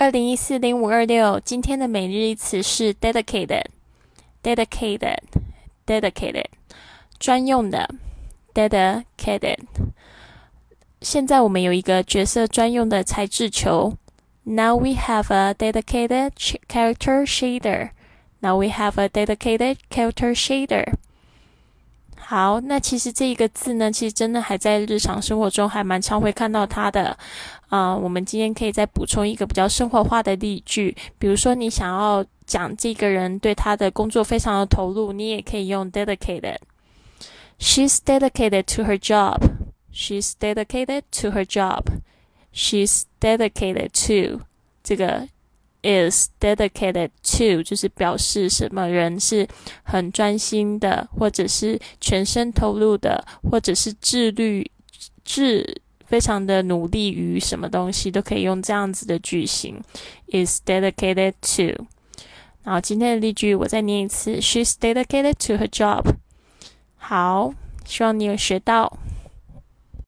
二零一四零五二六，今天的每日一词是 dedicated，dedicated，dedicated，专用的，dedicated。现在我们有一个角色专用的材质球。Now we have a dedicated character shader. Now we have a dedicated character shader. 好，那其实这一个字呢，其实真的还在日常生活中还蛮常会看到它的。啊，我们今天可以再补充一个比较生活化的例句，比如说你想要讲这个人对他的工作非常的投入，你也可以用 dedicated。She's dedicated to her job. She's dedicated to her job. She's dedicated to 这个。Is dedicated to 就是表示什么人是很专心的，或者是全身投入的，或者是自律、自非常的努力于什么东西，都可以用这样子的句型。is dedicated to。然后今天的例句我再念一次：She's dedicated to her job。好，希望你有学到。